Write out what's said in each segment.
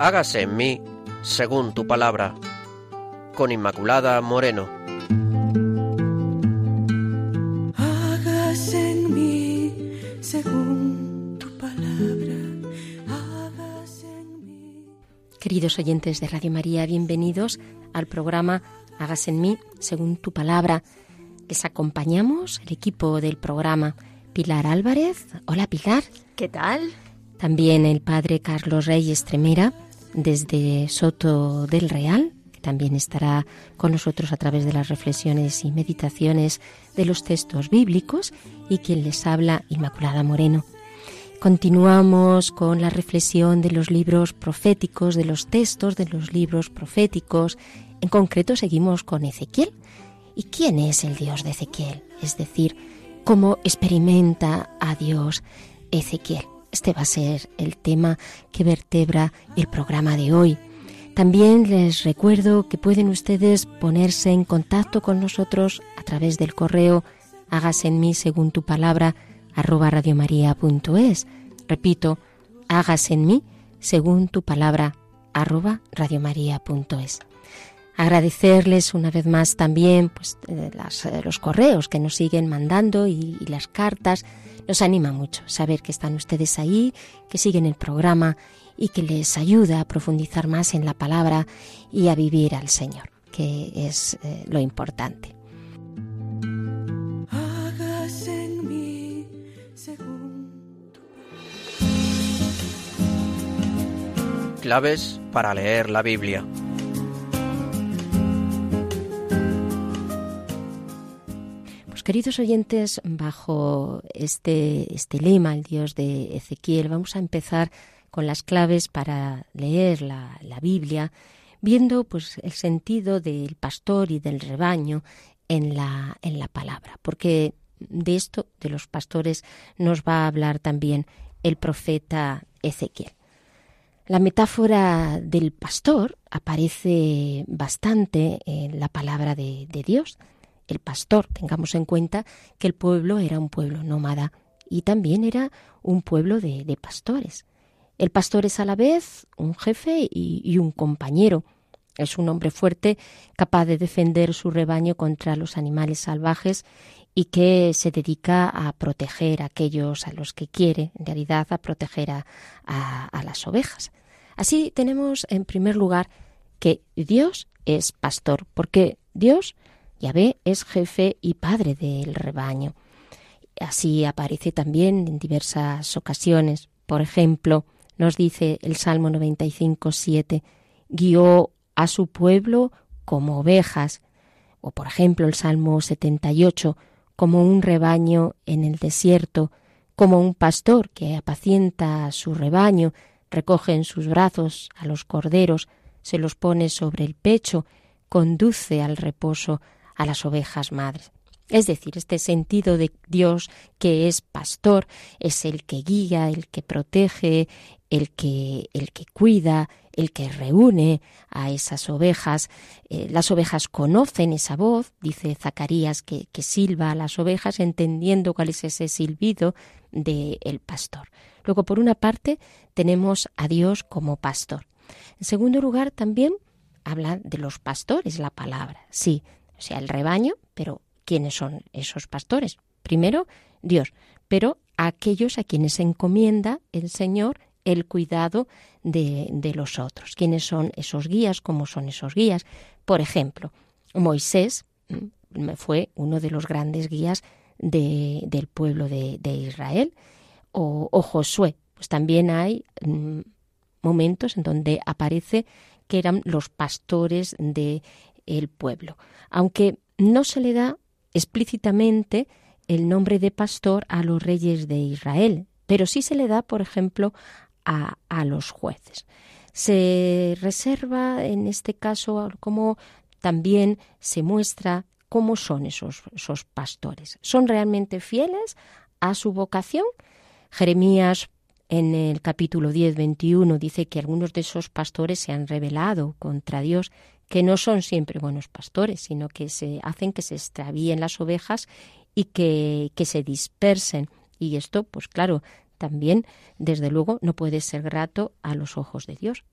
hágase en mí según tu palabra. Con Inmaculada Moreno. Hágase en mí según tu palabra. Hágase en mí. Queridos oyentes de Radio María, bienvenidos al programa Hágase en mí según tu palabra. Les acompañamos el equipo del programa Pilar Álvarez. Hola Pilar. ¿Qué tal? También el padre Carlos Reyes Tremera desde Soto del Real, que también estará con nosotros a través de las reflexiones y meditaciones de los textos bíblicos y quien les habla Inmaculada Moreno. Continuamos con la reflexión de los libros proféticos, de los textos de los libros proféticos. En concreto seguimos con Ezequiel. ¿Y quién es el Dios de Ezequiel? Es decir, cómo experimenta a Dios Ezequiel. Este va a ser el tema que vertebra el programa de hoy. También les recuerdo que pueden ustedes ponerse en contacto con nosotros a través del correo hágase en mí según tu palabra arroba radiomaria.es. Repito, hágase en mí según tu palabra arroba radiomaria.es. Agradecerles una vez más también pues, eh, eh, los correos que nos siguen mandando y las cartas. Nos anima mucho saber que están ustedes ahí, que siguen el programa y que les ayuda a profundizar más en la palabra y a vivir al Señor, que es eh, lo importante. Hágase en mí según tu Claves para leer la Biblia. Queridos oyentes, bajo este, este lema, el Dios de Ezequiel, vamos a empezar con las claves para leer la, la Biblia, viendo pues el sentido del pastor y del rebaño en la, en la palabra, porque de esto, de los pastores, nos va a hablar también el profeta Ezequiel. La metáfora del pastor aparece bastante en la palabra de, de Dios. El pastor, tengamos en cuenta que el pueblo era un pueblo nómada y también era un pueblo de, pastores. El pastor es a la vez un jefe y, un compañero. Es un hombre fuerte, capaz de defender su rebaño contra los animales salvajes y que se dedica a proteger a aquellos a los que quiere, en realidad a proteger a, a las ovejas. Así tenemos en primer lugar que Dios es pastor, porque Dios, Yahvé, es jefe y padre del rebaño. Así aparece también en diversas ocasiones. Por ejemplo, nos dice el Salmo 95, 7, guió a su pueblo como ovejas. O por ejemplo el Salmo 78, como un rebaño en el desierto, como un pastor que apacienta a su rebaño, recoge en sus brazos a los corderos, se los pone sobre el pecho, conduce al reposo a las ovejas madres. Es decir, este sentido de Dios que es pastor, es el que guía, el que protege, el que, el que cuida, el que reúne a esas ovejas. Eh, las ovejas conocen esa voz, dice Zacarías, que, que, silba a las ovejas entendiendo cuál es ese silbido del el pastor. Luego, por una parte, tenemos a Dios como pastor. En segundo lugar, también habla de los pastores la palabra. Sí, o sea, el rebaño, pero ¿quiénes son esos pastores? Primero, Dios, pero aquellos a quienes se encomienda el Señor el cuidado de, de, los otros. ¿Quiénes son esos guías? ¿Cómo son esos guías? Por ejemplo, Moisés fue uno de los grandes guías de, del pueblo de, de Israel, o, Josué. Pues también hay mm, momentos en donde aparece que eran los pastores del el pueblo, aunque no se le da explícitamente el nombre de pastor a los reyes de Israel, pero sí se le da, por ejemplo, a, a los jueces. Se reserva en este caso como también se muestra cómo son esos, esos pastores. ¿Son realmente fieles a su vocación? Jeremías en el capítulo 10, 21 dice que algunos de esos pastores se han rebelado contra Dios, que no son siempre buenos pastores, sino que se hacen que se extravíen las ovejas y que, que se dispersen. Y esto, pues claro, también, desde luego, no puede ser grato a los ojos de Dios.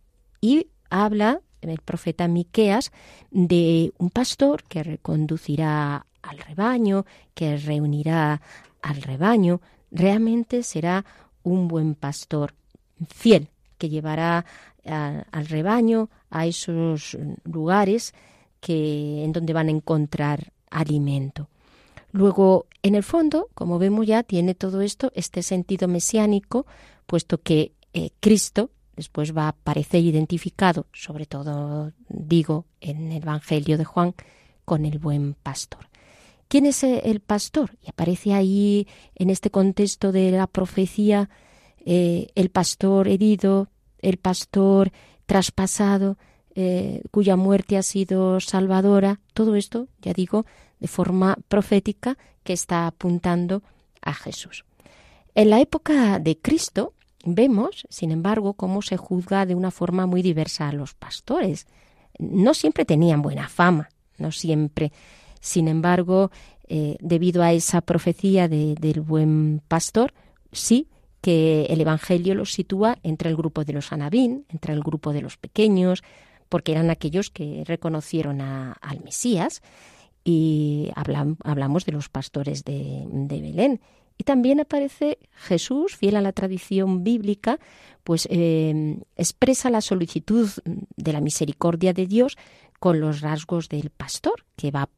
y habla el profeta Miqueas de un pastor que reconducirá al rebaño, que reunirá al rebaño, realmente será un buen pastor fiel que llevará al rebaño a esos lugares que en donde van a encontrar alimento. Luego, en el fondo, como vemos ya, tiene todo esto este sentido mesiánico, puesto que eh, Cristo después va a aparecer identificado, sobre todo digo en el Evangelio de Juan, con el buen pastor. ¿Quién es el pastor? Y aparece ahí en este contexto de la profecía eh, el pastor herido, el pastor traspasado, eh, cuya muerte ha sido salvadora. Todo esto, ya digo, de forma profética que está apuntando a Jesús. En la época de Cristo vemos, sin embargo, cómo se juzga de una forma muy diversa a los pastores. No siempre tenían buena fama, no siempre. Sin embargo, eh, debido a esa profecía del buen pastor, sí que el Evangelio los sitúa entre el grupo de los anabín, entre el grupo de los pequeños, porque eran aquellos que reconocieron al Mesías, y hablamos de los pastores de, Belén. Y también aparece Jesús, fiel a la tradición bíblica, pues eh, expresa la solicitud de la misericordia de Dios con los rasgos del pastor que va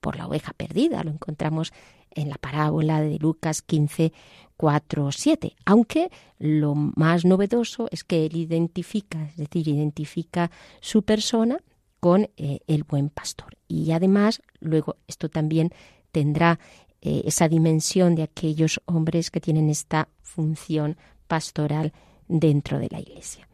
por la oveja perdida. Lo encontramos en la parábola de Lucas 15, 4, 7. Aunque lo más novedoso es que él identifica, es decir, identifica su persona con eh, el buen pastor. Y además, luego, esto también tendrá eh, esa dimensión de aquellos hombres que tienen esta función pastoral dentro de la Iglesia.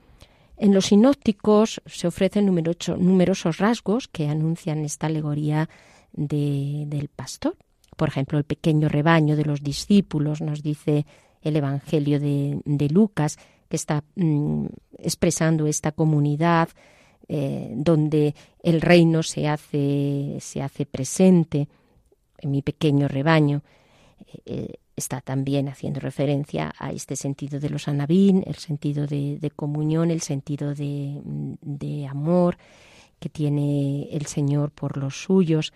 En los sinópticos se ofrecen numerosos rasgos que anuncian esta alegoría del pastor. Por ejemplo, el pequeño rebaño de los discípulos, nos dice el Evangelio de, Lucas, que está mm, expresando esta comunidad eh, donde el reino se hace, se hace presente en mi pequeño rebaño. Eh, eh, está también haciendo referencia a este sentido de los anabín, el sentido de, comunión, el sentido de, de, amor que tiene el Señor por los suyos.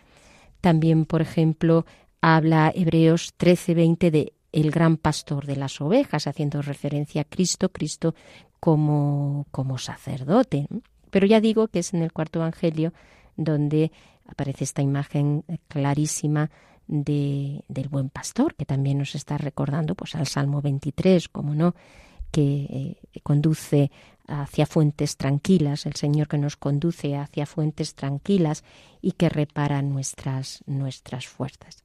También, por ejemplo, habla Hebreos 13:20 de el gran pastor de las ovejas, haciendo referencia a Cristo, Cristo como, como sacerdote. Pero ya digo que es en el cuarto Evangelio donde aparece esta imagen clarísima de, del buen pastor, que también nos está recordando pues, al Salmo 23, como no, que eh, conduce hacia fuentes tranquilas, el Señor que nos conduce hacia fuentes tranquilas y que repara nuestras, nuestras fuerzas.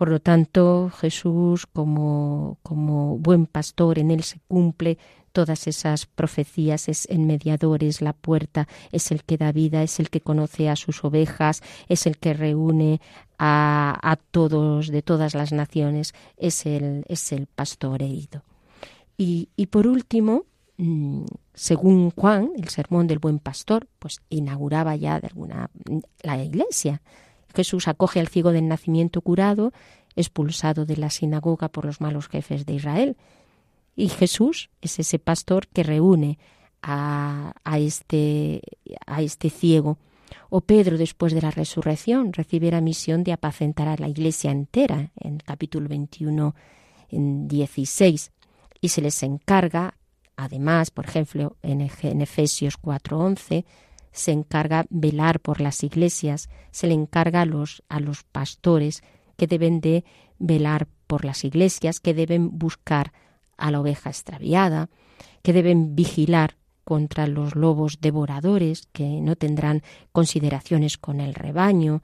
Por lo tanto, Jesús, como, como buen pastor, en él se cumple todas esas profecías, es el mediador, es la puerta, es el que da vida, es el que conoce a sus ovejas, es el que reúne a, a todos de todas las naciones, es el, es el pastor herido. Y, y por último, mm, según Juan, el sermón del buen pastor, pues inauguraba ya de alguna la iglesia. Jesús acoge al ciego del nacimiento curado, expulsado de la sinagoga por los malos jefes de Israel, y Jesús es ese pastor que reúne a, este, a este ciego. O Pedro, después de la resurrección, recibe la misión de apacentar a la iglesia entera, en el capítulo 21, en 16. Y se les encarga, además, por ejemplo, en, en Efesios 4:11, se encarga velar por las iglesias, se le encarga a los, a los pastores que deben de velar por las iglesias, que deben buscar a la oveja extraviada, que deben vigilar contra los lobos devoradores, que no tendrán consideraciones con el rebaño,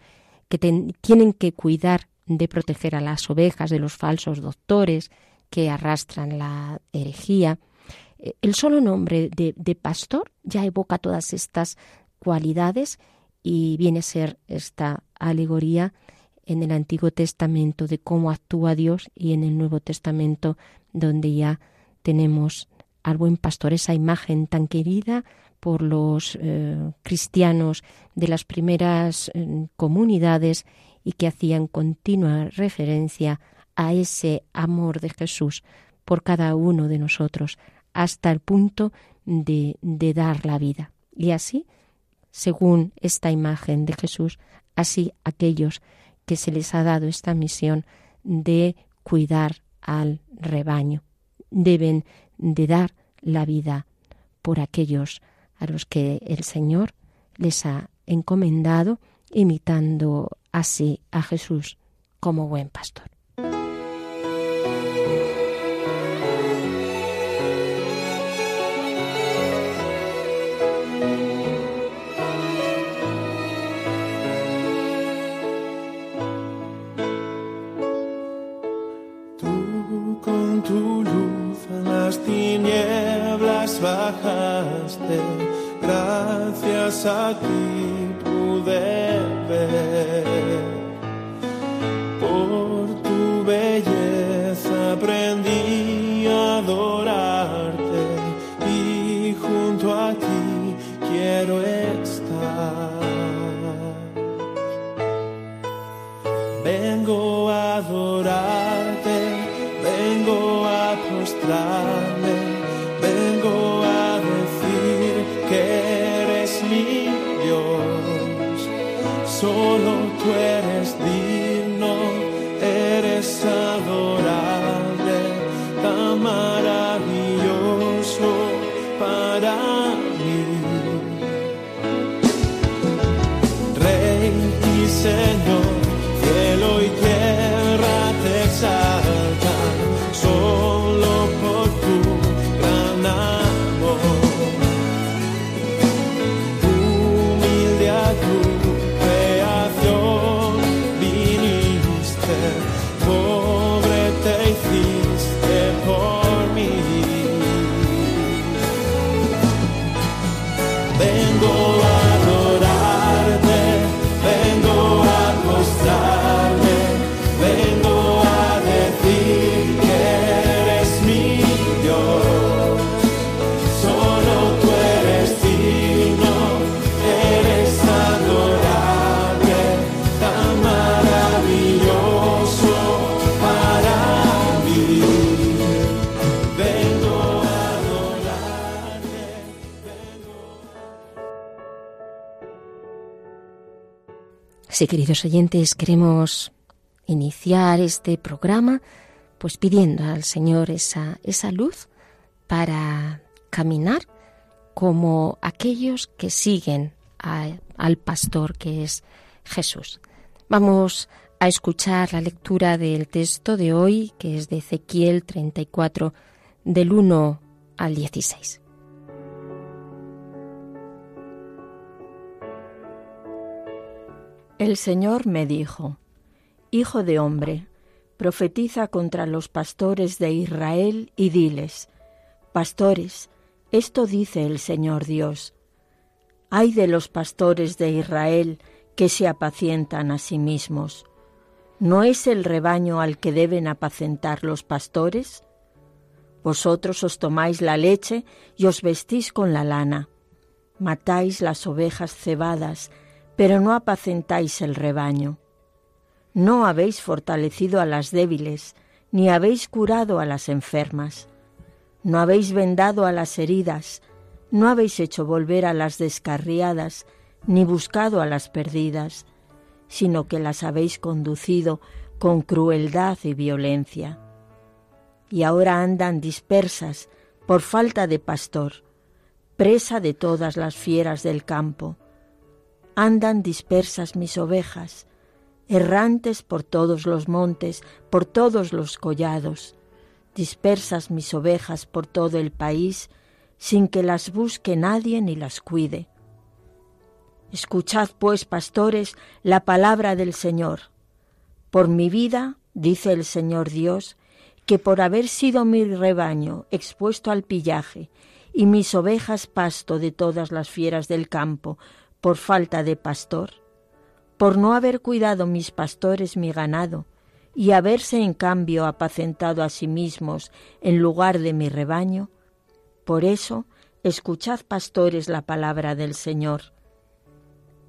que tienen que cuidar de proteger a las ovejas de los falsos doctores que arrastran la herejía. Eh, el solo nombre de, de pastor ya evoca todas estas cualidades y viene a ser esta alegoría en el Antiguo Testamento de cómo actúa Dios y en el Nuevo Testamento donde ya tenemos al buen pastor, esa imagen tan querida por los eh, cristianos de las primeras eh, comunidades y que hacían continua referencia a ese amor de Jesús por cada uno de nosotros, hasta el punto de, de dar la vida. Y así, según esta imagen de Jesús, así aquellos que se les ha dado esta misión de cuidar al rebaño. Deben de dar la vida por aquellos a los que el Señor les ha encomendado, imitando así a Jesús como buen pastor. Sí, queridos oyentes, queremos iniciar este programa pues pidiendo al Señor esa, esa luz para caminar como aquellos que siguen al pastor que es Jesús. Vamos a escuchar la lectura del texto de hoy, que es de Ezequiel 34, del 1 al 16. El Señor me dijo, Hijo de hombre, profetiza contra los pastores de Israel y diles, Pastores, esto dice el Señor Dios. Ay de los pastores de Israel que se apacientan a sí mismos. ¿No es el rebaño al que deben apacentar los pastores? Vosotros os tomáis la leche y os vestís con la lana. Matáis las ovejas cebadas, pero no apacentáis el rebaño. No habéis fortalecido a las débiles, ni habéis curado a las enfermas. No habéis vendado a las heridas, no habéis hecho volver a las descarriadas, ni buscado a las perdidas, sino que las habéis conducido con crueldad y violencia. Y ahora andan dispersas por falta de pastor, presa de todas las fieras del campo. Andan dispersas mis ovejas, errantes por todos los montes, por todos los collados, dispersas mis ovejas por todo el país, sin que las busque nadie ni las cuide. Escuchad, pues, pastores, la palabra del Señor. Por mi vida, dice el Señor Dios, que por haber sido mi rebaño expuesto al pillaje y mis ovejas pasto de todas las fieras del campo por falta de pastor, por no haber cuidado mis pastores mi ganado, y haberse en cambio apacentado a sí mismos en lugar de mi rebaño, por eso escuchad pastores la palabra del Señor.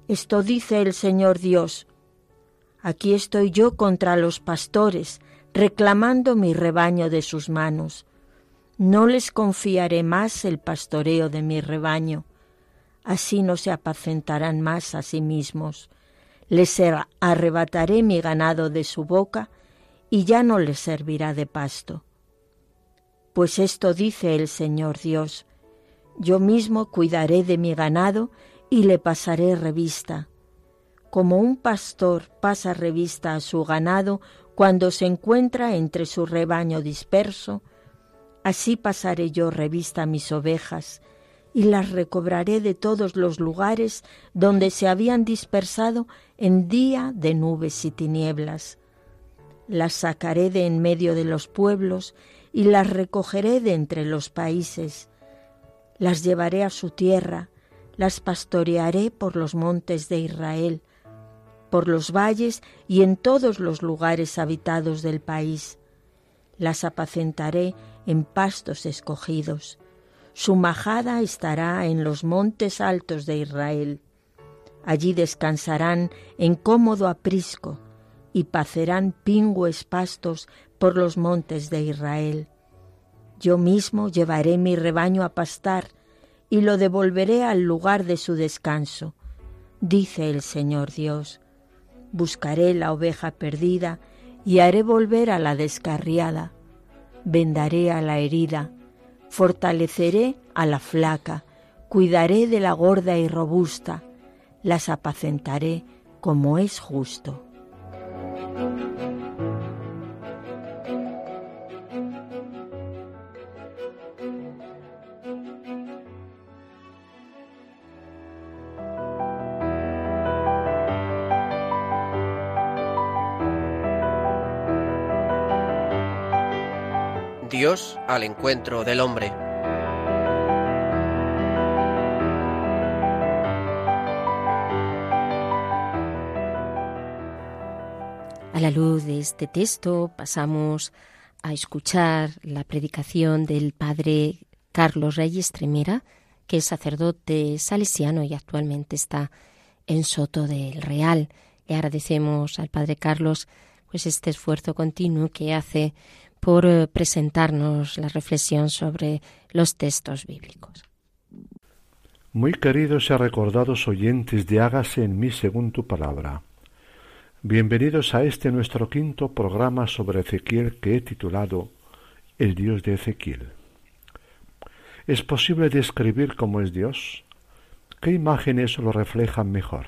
Esto dice el Señor Dios, aquí estoy yo contra los pastores, reclamando mi rebaño de sus manos. No les confiaré más el pastoreo de mi rebaño, así no se apacentarán más a sí mismos. Les arrebataré mi ganado de su boca, y ya no les servirá de pasto. Pues esto dice el Señor Dios, yo mismo cuidaré de mi ganado y le pasaré revista. Como un pastor pasa revista a su ganado cuando se encuentra entre su rebaño disperso, así pasaré yo revista a mis ovejas y las recobraré de todos los lugares donde se habían dispersado en día de nubes y tinieblas. Las sacaré de en medio de los pueblos y las recogeré de entre los países. Las llevaré a su tierra, las pastorearé por los montes de Israel, por los valles y en todos los lugares habitados del país. Las apacentaré en pastos escogidos. Su majada estará en los montes altos de Israel. Allí descansarán en cómodo aprisco y pacerán pingües pastos por los montes de Israel. Yo mismo llevaré mi rebaño a pastar y lo devolveré al lugar de su descanso, dice el Señor Dios. Buscaré la oveja perdida y haré volver a la descarriada. Vendaré a la herida, fortaleceré a la flaca, cuidaré de la gorda y robusta, las apacentaré como es justo. Dios al encuentro del hombre. A la luz de este texto pasamos a escuchar la predicación del padre Carlos Reyes Tremera, que es sacerdote salesiano y actualmente está en Soto del Real. Le agradecemos al padre Carlos pues este esfuerzo continuo que hace por eh, presentarnos la reflexión sobre los textos bíblicos. Muy queridos y recordados oyentes de Hágase en mí según tu palabra. Bienvenidos a este nuestro quinto programa sobre Ezequiel que he titulado El Dios de Ezequiel. ¿Es posible describir cómo es Dios? ¿Qué imágenes lo reflejan mejor?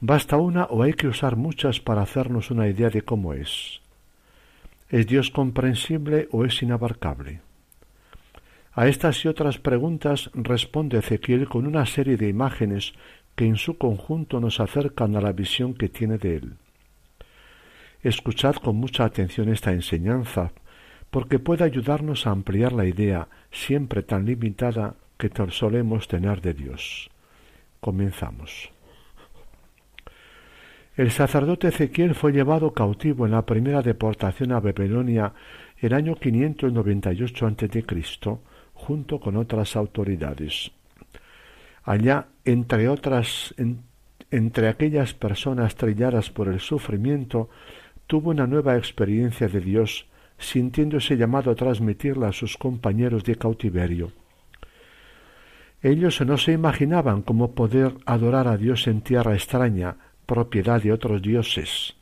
¿Basta una o hay que usar muchas para hacernos una idea de cómo es? ¿Es Dios comprensible o es inabarcable? A estas y otras preguntas responde Ezequiel con una serie de imágenes que en su conjunto nos acercan a la visión que tiene de él. Escuchad con mucha atención esta enseñanza, porque puede ayudarnos a ampliar la idea, siempre tan limitada, que solemos tener de Dios. Comenzamos. El sacerdote Ezequiel fue llevado cautivo en la primera deportación a Babilonia el año 598 a.C., junto con otras autoridades. Allá, entre otras, entre aquellas personas trilladas por el sufrimiento, tuvo una nueva experiencia de Dios, sintiéndose llamado a transmitirla a sus compañeros de cautiverio. Ellos no se imaginaban cómo poder adorar a Dios en tierra extraña, propiedad de otros dioses.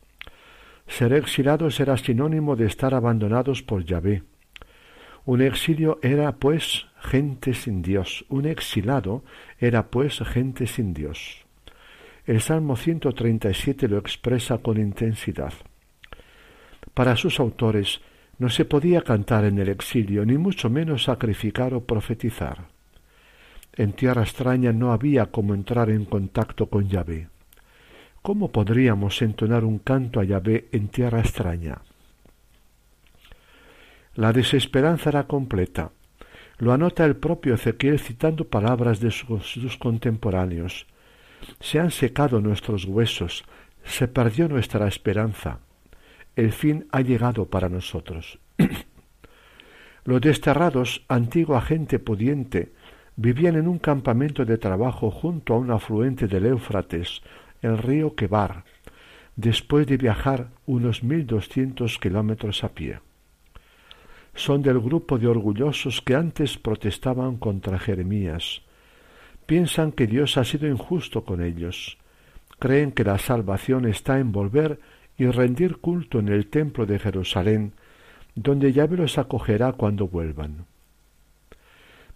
Ser exilados era sinónimo de estar abandonados por Yahvé. Un exilio era, pues, gente sin Dios. Un exilado era, pues, gente sin Dios. El Salmo 137 lo expresa con intensidad. Para sus autores no se podía cantar en el exilio, ni mucho menos sacrificar o profetizar. En tierra extraña no había como entrar en contacto con Yahvé. ¿Cómo podríamos entonar un canto a Yahvé en tierra extraña? La desesperanza era completa. Lo anota el propio Ezequiel citando palabras de sus, sus, contemporáneos. Se han secado nuestros huesos, se perdió nuestra esperanza. El fin ha llegado para nosotros. Los desterrados, antigua gente pudiente, vivían en un campamento de trabajo junto a un afluente del Éufrates, el río Quebar, después de viajar unos mil doscientos kilómetros a pie. son del grupo de orgullosos que antes protestaban contra Jeremías. Piensan que Dios ha sido injusto con ellos. Creen que la salvación está en volver y rendir culto en el templo de Jerusalén, donde Yahvé los acogerá cuando vuelvan.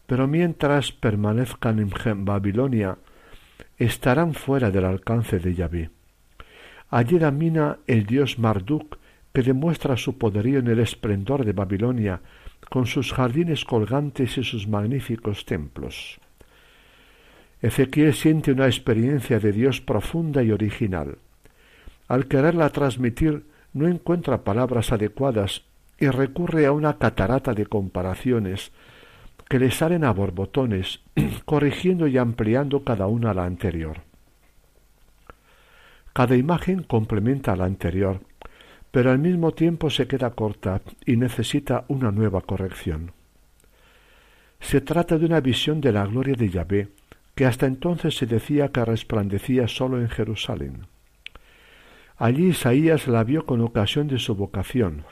Pero mientras permanezcan en Babilonia, estarán fuera del alcance de Yahvé. Allí domina el dios Marduk, que demuestra su poderío en el esplendor de Babilonia, con sus jardines colgantes y sus magníficos templos. Ezequiel siente una experiencia de Dios profunda y original. Al quererla transmitir, no encuentra palabras adecuadas y recurre a una catarata de comparaciones que le salen a borbotones, corrigiendo y ampliando cada una la anterior. Cada imagen complementa a la anterior, pero al mismo tiempo se queda corta y necesita una nueva corrección. Se trata de una visión de la gloria de Yahvé, que hasta entonces se decía que resplandecía sólo en Jerusalén. Allí Isaías la vio con ocasión de su vocación.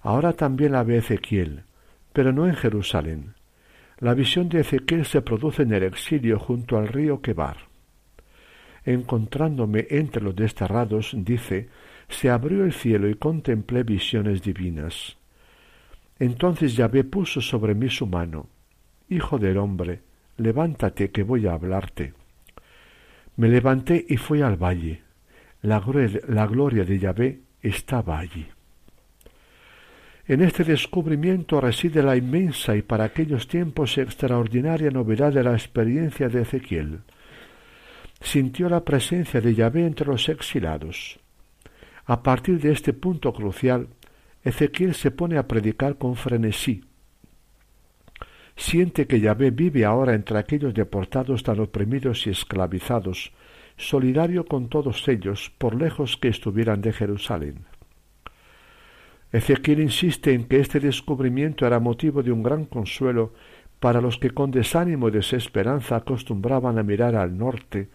Ahora también la ve Ezequiel, pero no en Jerusalén. La visión de Ezequiel se produce en el exilio junto al río Quebar. Encontrándome entre los desterrados, dice, se abrió el cielo y contemplé visiones divinas. Entonces Yahvé puso sobre mí su mano. Hijo del hombre, levántate que voy a hablarte. Me levanté y fui al valle. La, la gloria de Yahvé estaba allí. En este descubrimiento reside la inmensa y para aquellos tiempos extraordinaria novedad de la experiencia de Ezequiel. Sintió la presencia de Yahvé entre los exilados. A partir de este punto crucial, Ezequiel se pone a predicar con frenesí. Siente que Yahvé vive ahora entre aquellos deportados tan oprimidos y esclavizados, solidario con todos ellos, por lejos que estuvieran de Jerusalén. Ezequiel insiste en que este descubrimiento era motivo de un gran consuelo para los que con desánimo y desesperanza acostumbraban a mirar al norte,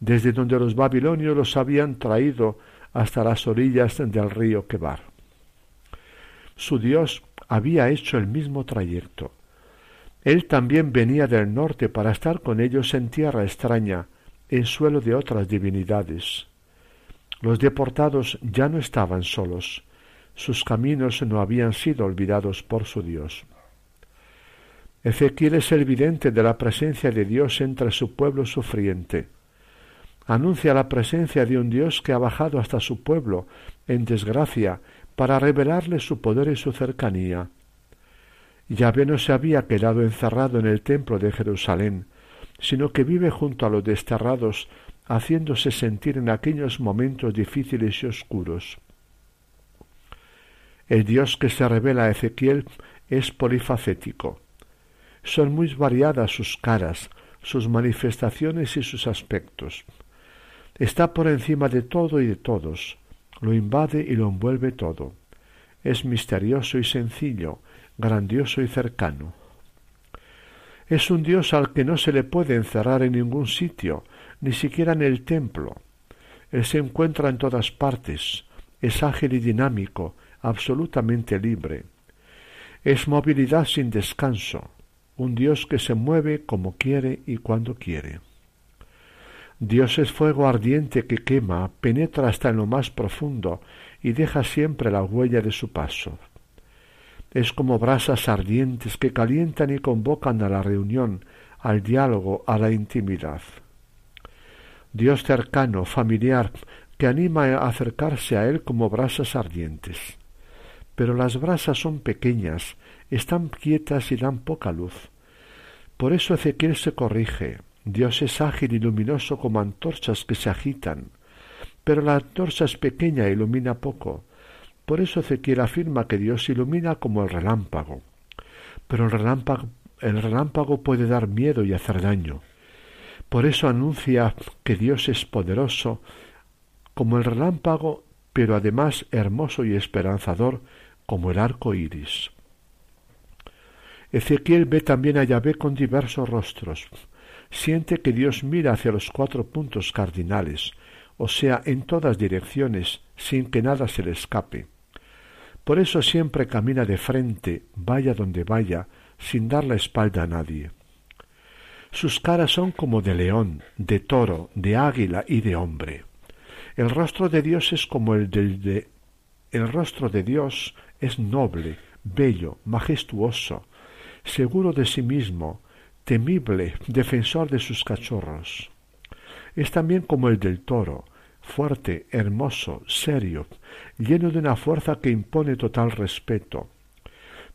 desde donde los babilonios los habían traído hasta las orillas del río Quebar. Su Dios había hecho el mismo trayecto. Él también venía del norte para estar con ellos en tierra extraña, en suelo de otras divinidades. Los deportados ya no estaban solos, sus caminos no habían sido olvidados por su Dios. Ezequiel es el vidente de la presencia de Dios entre su pueblo sufriente. Anuncia la presencia de un Dios que ha bajado hasta su pueblo en desgracia para revelarle su poder y su cercanía. Yahvé no se había quedado encerrado en el templo de Jerusalén, sino que vive junto a los desterrados, haciéndose sentir en aquellos momentos difíciles y oscuros. El Dios que se revela a Ezequiel es polifacético. Son muy variadas sus caras, sus manifestaciones y sus aspectos. Está por encima de todo y de todos, lo invade y lo envuelve todo. Es misterioso y sencillo, grandioso y cercano. Es un Dios al que no se le puede encerrar en ningún sitio, ni siquiera en el templo. Él se encuentra en todas partes, es ágil y dinámico, absolutamente libre. Es movilidad sin descanso, un Dios que se mueve como quiere y cuando quiere. Dios es fuego ardiente que quema, penetra hasta en lo más profundo y deja siempre la huella de su paso. Es como brasas ardientes que calientan y convocan a la reunión, al diálogo, a la intimidad. Dios cercano, familiar, que anima a acercarse a Él como brasas ardientes pero las brasas son pequeñas, están quietas y dan poca luz. Por eso Ezequiel se corrige. Dios es ágil y luminoso como antorchas que se agitan, pero la antorcha es pequeña e ilumina poco. Por eso Ezequiel afirma que Dios ilumina como el relámpago. Pero el relámpago, el relámpago puede dar miedo y hacer daño. Por eso anuncia que Dios es poderoso como el relámpago, pero además hermoso y esperanzador como el arco iris. Ezequiel ve también a Yahvé con diversos rostros. Siente que Dios mira hacia los cuatro puntos cardinales, o sea, en todas direcciones, sin que nada se le escape. Por eso siempre camina de frente, vaya donde vaya, sin dar la espalda a nadie. Sus caras son como de león, de toro, de águila y de hombre. El rostro de Dios es como el del de el rostro de Dios es noble, bello, majestuoso, seguro de sí mismo, temible, defensor de sus cachorros. Es también como el del toro, fuerte, hermoso, serio, lleno de una fuerza que impone total respeto.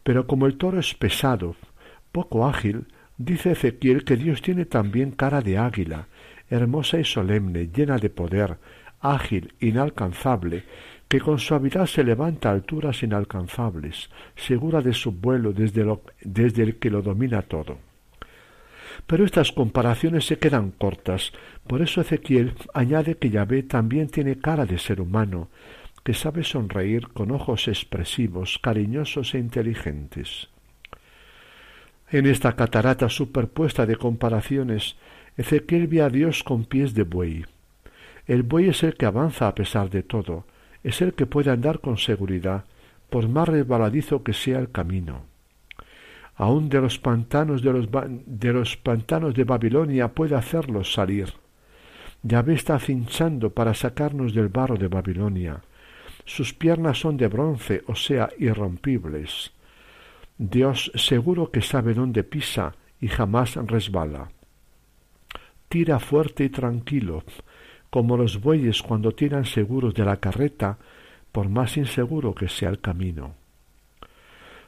Pero como el toro es pesado, poco ágil, dice Ezequiel que Dios tiene también cara de águila, hermosa y solemne, llena de poder, ágil, inalcanzable, que con suavidad se levanta a alturas inalcanzables, segura de su vuelo desde, desde el que lo domina todo. Pero estas comparaciones se quedan cortas, por eso Ezequiel añade que Yahvé también tiene cara de ser humano, que sabe sonreír con ojos expresivos, cariñosos e inteligentes. En esta catarata superpuesta de comparaciones, Ezequiel ve a Dios con pies de buey. El buey es el que avanza a pesar de todo, es el que puede andar con seguridad, por más resbaladizo que sea el camino. Aun de los pantanos de los, de los pantanos de Babilonia puede hacerlos salir. Yahvé está cinchando para sacarnos del barro de Babilonia. Sus piernas son de bronce, o sea, irrompibles. Dios seguro que sabe dónde pisa y jamás resbala. Tira fuerte y tranquilo, como los bueyes cuando tiran seguros de la carreta, por más inseguro que sea el camino.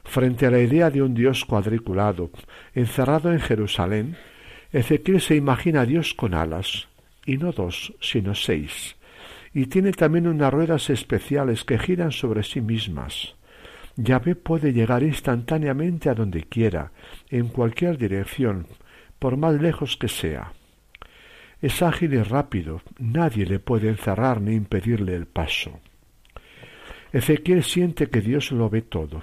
Frente a la idea de un Dios cuadriculado, encerrado en Jerusalén, Ezequiel se imagina a Dios con alas, y no dos, sino seis, y tiene también unas ruedas especiales que giran sobre sí mismas. Yahvé puede llegar instantáneamente a donde quiera, en cualquier dirección, por más lejos que sea. Es ágil y rápido, nadie le puede encerrar ni impedirle el paso. Ezequiel siente que Dios lo ve todo,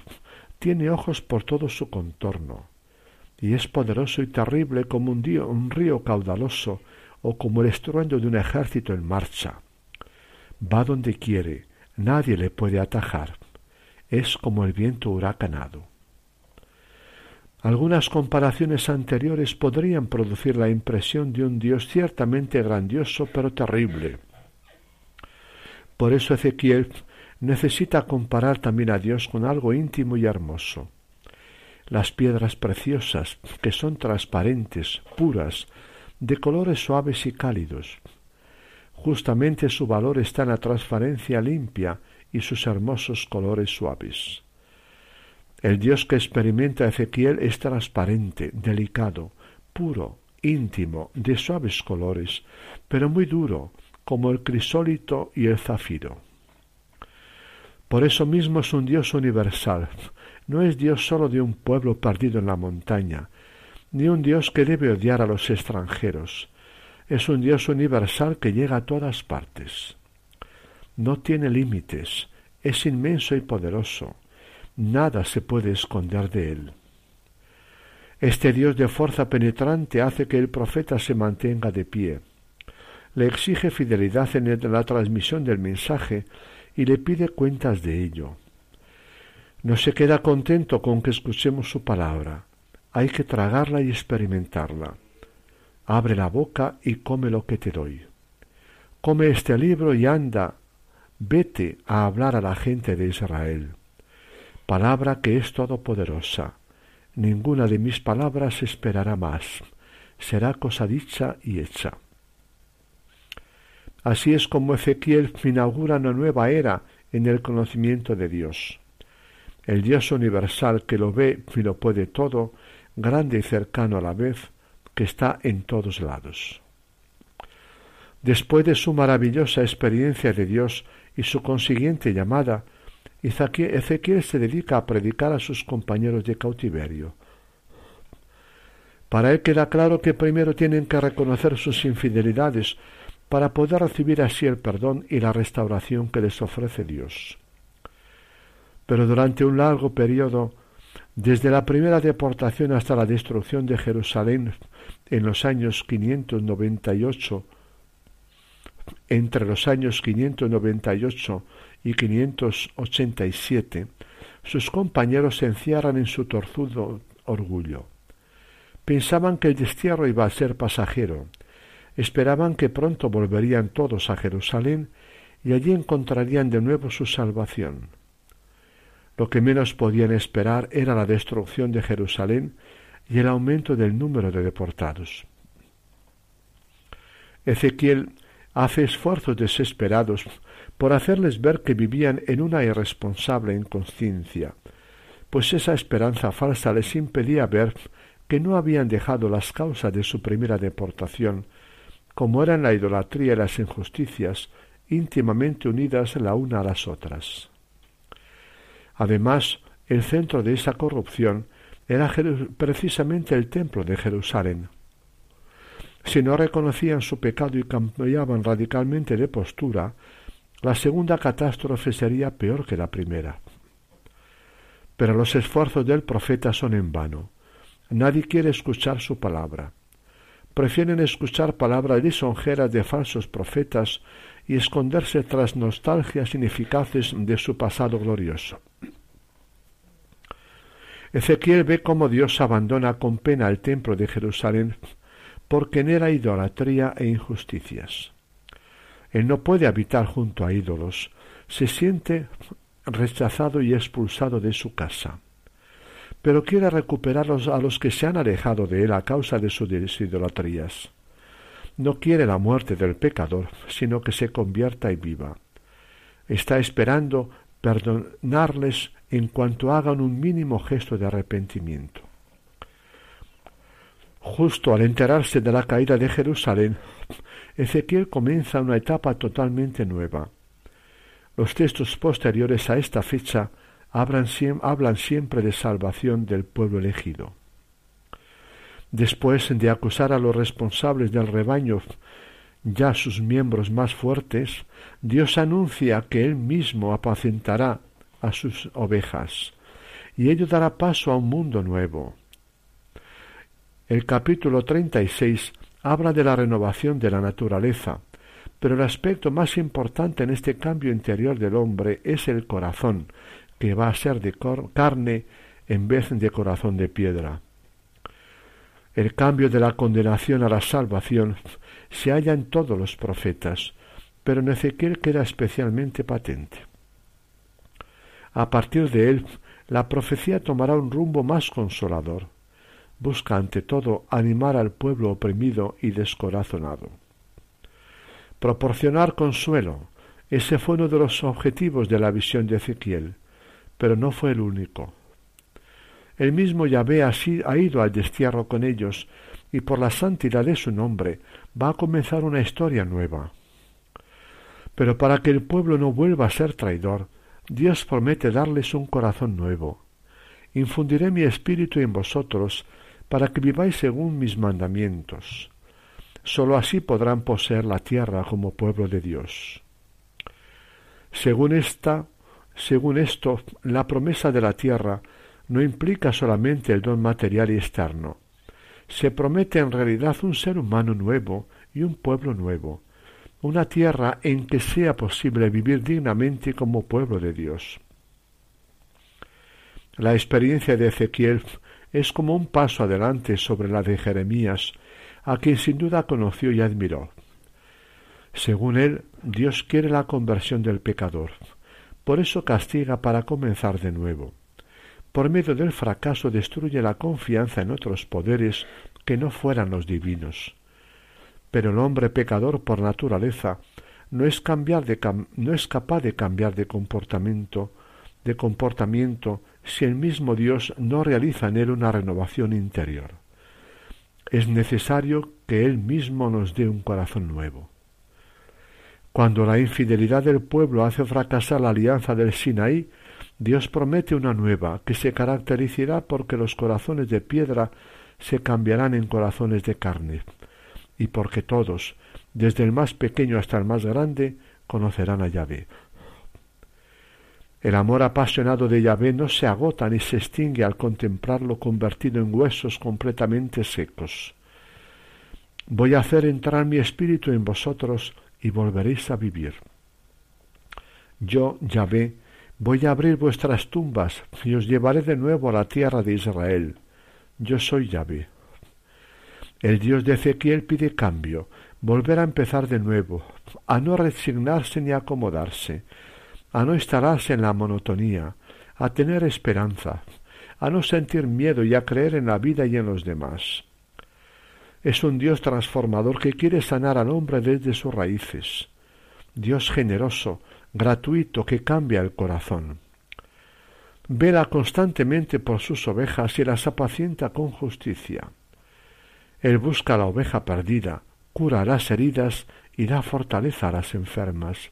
tiene ojos por todo su contorno, y es poderoso y terrible como un, río caudaloso o como el estruendo de un ejército en marcha. Va donde quiere, nadie le puede atajar. Es como el viento huracanado. Algunas comparaciones anteriores podrían producir la impresión de un Dios ciertamente grandioso pero terrible. Por eso Ezequiel necesita comparar también a Dios con algo íntimo y hermoso. Las piedras preciosas, que son transparentes, puras, de colores suaves y cálidos. Justamente su valor está en la transparencia limpia y sus hermosos colores suaves. El Dios que experimenta Ezequiel es transparente, delicado, puro, íntimo, de suaves colores, pero muy duro, como el crisólito y el zafiro. Por eso mismo es un Dios universal, no es Dios solo de un pueblo perdido en la montaña, ni un Dios que debe odiar a los extranjeros, es un Dios universal que llega a todas partes. No tiene límites, es inmenso y poderoso, nada se puede esconder de él. Este Dios de fuerza penetrante hace que el profeta se mantenga de pie. Le exige fidelidad en la transmisión del mensaje y le pide cuentas de ello. No se queda contento con que escuchemos su palabra, hay que tragarla y experimentarla. Abre la boca y come lo que te doy. Come este libro y anda, vete a hablar a la gente de Israel palabra que es todopoderosa. Ninguna de mis palabras esperará más. Será cosa dicha y hecha. Así es como Ezequiel inaugura una nueva era en el conocimiento de Dios. El Dios universal que lo ve y lo puede todo, grande y cercano a la vez, que está en todos lados. Después de su maravillosa experiencia de Dios y su consiguiente llamada, Ezequiel se dedica a predicar a sus compañeros de cautiverio. Para él queda claro que primero tienen que reconocer sus infidelidades para poder recibir así el perdón y la restauración que les ofrece Dios. Pero durante un largo periodo, desde la primera deportación hasta la destrucción de Jerusalén en los años 598, entre los años 598 y 587, sus compañeros se encierran en su torzudo orgullo. Pensaban que el destierro iba a ser pasajero, esperaban que pronto volverían todos a Jerusalén y allí encontrarían de nuevo su salvación. Lo que menos podían esperar era la destrucción de Jerusalén y el aumento del número de deportados. Ezequiel hace esfuerzos desesperados por hacerles ver que vivían en una irresponsable inconsciencia, pues esa esperanza falsa les impedía ver que no habían dejado las causas de su primera deportación, como eran la idolatría y las injusticias, íntimamente unidas la una a las otras. Además, el centro de esa corrupción era precisamente el templo de Jerusalén. Si no reconocían su pecado y cambiaban radicalmente de postura, la segunda catástrofe sería peor que la primera. Pero los esfuerzos del profeta son en vano. Nadie quiere escuchar su palabra. Prefieren escuchar palabras lisonjeras de falsos profetas y esconderse tras nostalgias ineficaces de su pasado glorioso. Ezequiel ve cómo Dios abandona con pena el templo de Jerusalén porque en era idolatría e injusticias. Él no puede habitar junto a ídolos, se siente rechazado y expulsado de su casa. Pero quiere recuperar a los que se han alejado de él a causa de sus idolatrías. No quiere la muerte del pecador, sino que se convierta y viva. Está esperando perdonarles en cuanto hagan un mínimo gesto de arrepentimiento. Justo al enterarse de la caída de Jerusalén, Ezequiel comienza una etapa totalmente nueva. Los textos posteriores a esta fecha hablan, siempre de salvación del pueblo elegido. Después de acusar a los responsables del rebaño, ya sus miembros más fuertes, Dios anuncia que Él mismo apacentará a sus ovejas, y ello dará paso a un mundo nuevo. El capítulo 36 habla de la renovación de la naturaleza, pero el aspecto más importante en este cambio interior del hombre es el corazón, que va a ser de carne en vez de corazón de piedra. El cambio de la condenación a la salvación se halla en todos los profetas, pero en Ezequiel queda especialmente patente. A partir de él, la profecía tomará un rumbo más consolador busca ante todo animar al pueblo oprimido y descorazonado. Proporcionar consuelo, ese fue uno de los objetivos de la visión de Ezequiel, pero no fue el único. El mismo Yahvé ha ido al destierro con ellos y por la santidad de su nombre va a comenzar una historia nueva. Pero para que el pueblo no vuelva a ser traidor, Dios promete darles un corazón nuevo. Infundiré mi espíritu en vosotros para que viváis según mis mandamientos. Sólo así podrán poseer la tierra como pueblo de Dios. Según esta, según esto, la promesa de la tierra no implica solamente el don material y externo. Se promete en realidad un ser humano nuevo y un pueblo nuevo, una tierra en que sea posible vivir dignamente como pueblo de Dios. La experiencia de Ezequiel es como un paso adelante sobre la de Jeremías, a quien sin duda conoció y admiró. Según él, Dios quiere la conversión del pecador, por eso castiga para comenzar de nuevo. Por medio del fracaso destruye la confianza en otros poderes que no fueran los divinos. Pero el hombre pecador por naturaleza no es, capaz de cambiar de comportamiento, de comportamiento si el mismo Dios no realiza en él una renovación interior. Es necesario que Él mismo nos dé un corazón nuevo. Cuando la infidelidad del pueblo hace fracasar la alianza del Sinaí, Dios promete una nueva, que se caracterizará porque los corazones de piedra se cambiarán en corazones de carne, y porque todos, desde el más pequeño hasta el más grande, conocerán a Yahvé. El amor apasionado de Yahvé no se agota ni se extingue al contemplarlo convertido en huesos completamente secos. Voy a hacer entrar mi espíritu en vosotros y volveréis a vivir. Yo, Yahvé, voy a abrir vuestras tumbas y os llevaré de nuevo a la tierra de Israel. Yo soy Yahvé. El Dios de Ezequiel pide cambio, volver a empezar de nuevo, a no resignarse ni acomodarse, a no instalarse en la monotonía, a tener esperanza, a no sentir miedo y a creer en la vida y en los demás. Es un Dios transformador que quiere sanar al hombre desde sus raíces. Dios generoso, gratuito, que cambia el corazón. Vela constantemente por sus ovejas y las apacienta con justicia. Él busca la oveja perdida, cura las heridas y da fortaleza a las enfermas.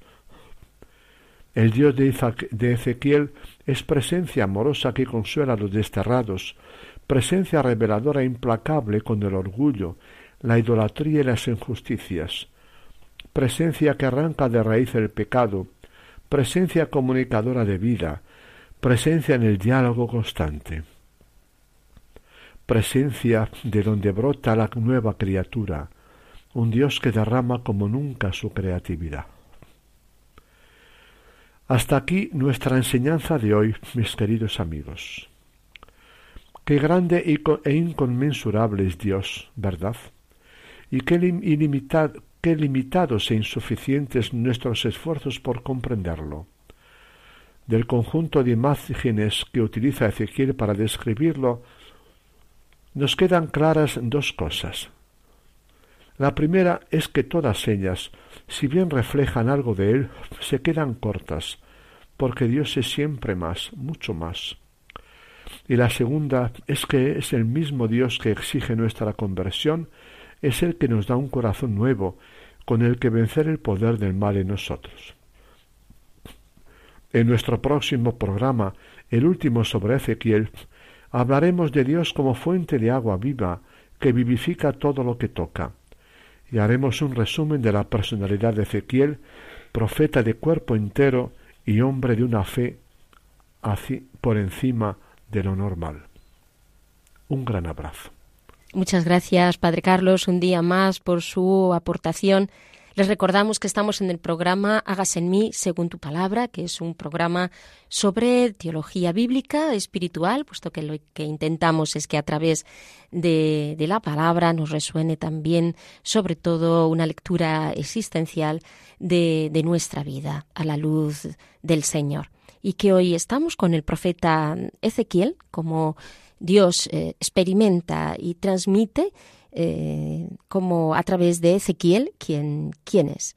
El Dios de Ezequiel es presencia amorosa que consuela a los desterrados, presencia reveladora e implacable con el orgullo, la idolatría y las injusticias, presencia que arranca de raíz el pecado, presencia comunicadora de vida, presencia en el diálogo constante, presencia de donde brota la nueva criatura, un Dios que derrama como nunca su creatividad. Hasta aquí nuestra enseñanza de hoy, mis queridos amigos. Qué grande e inconmensurable es Dios, ¿verdad? Y qué, limitados e insuficientes nuestros esfuerzos por comprenderlo. Del conjunto de imágenes que utiliza Ezequiel para describirlo, nos quedan claras dos cosas. La primera es que todas ellas, si bien reflejan algo de Él, se quedan cortas, porque Dios es siempre más, mucho más. Y la segunda es que es el mismo Dios que exige nuestra conversión, es el que nos da un corazón nuevo, con el que vencer el poder del mal en nosotros. En nuestro próximo programa, el último sobre Ezequiel, hablaremos de Dios como fuente de agua viva que vivifica todo lo que toca y haremos un resumen de la personalidad de Ezequiel, profeta de cuerpo entero y hombre de una fe por encima de lo normal. Un gran abrazo. Muchas gracias, Padre Carlos, un día más por su aportación les recordamos que estamos en el programa Hágase en mí según tu palabra, que es un programa sobre teología bíblica espiritual, puesto que lo que intentamos es que a través de, la palabra nos resuene también, sobre todo, una lectura existencial de, nuestra vida a la luz del Señor. Y que hoy estamos con el profeta Ezequiel, como Dios eh, experimenta y transmite eh, como a través de Ezequiel, quién, quién es.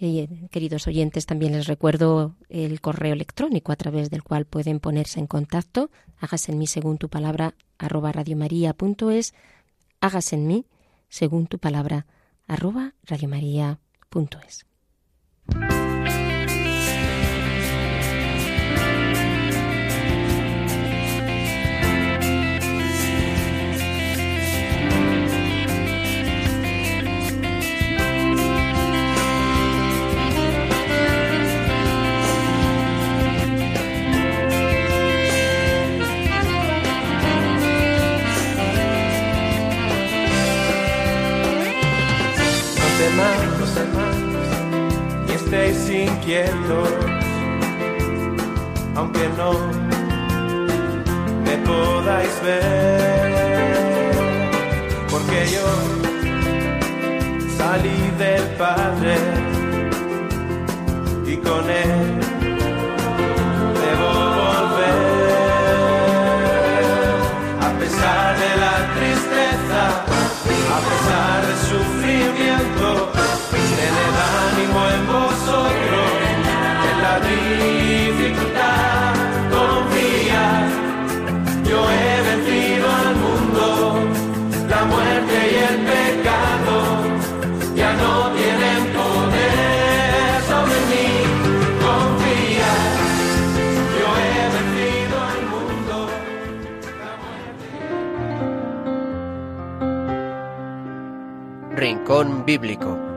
Eh, queridos oyentes, también les recuerdo el correo electrónico a través del cual pueden ponerse en contacto. Hágase en mí según tu palabra arroba radiomaria.es. Hágase en mí según tu palabra arroba radiomaria.es. inquietos, aunque no me podáis ver, porque yo salí del Padre y con él Rincón Bíblico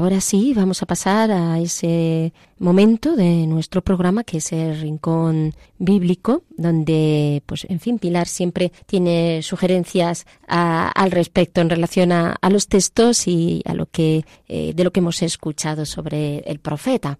ahora sí vamos a pasar a ese momento de nuestro programa que es el rincón bíblico, donde, pues, en fin, Pilar siempre tiene sugerencias al respecto en relación a, los textos y a lo que eh, de lo que hemos escuchado sobre el profeta.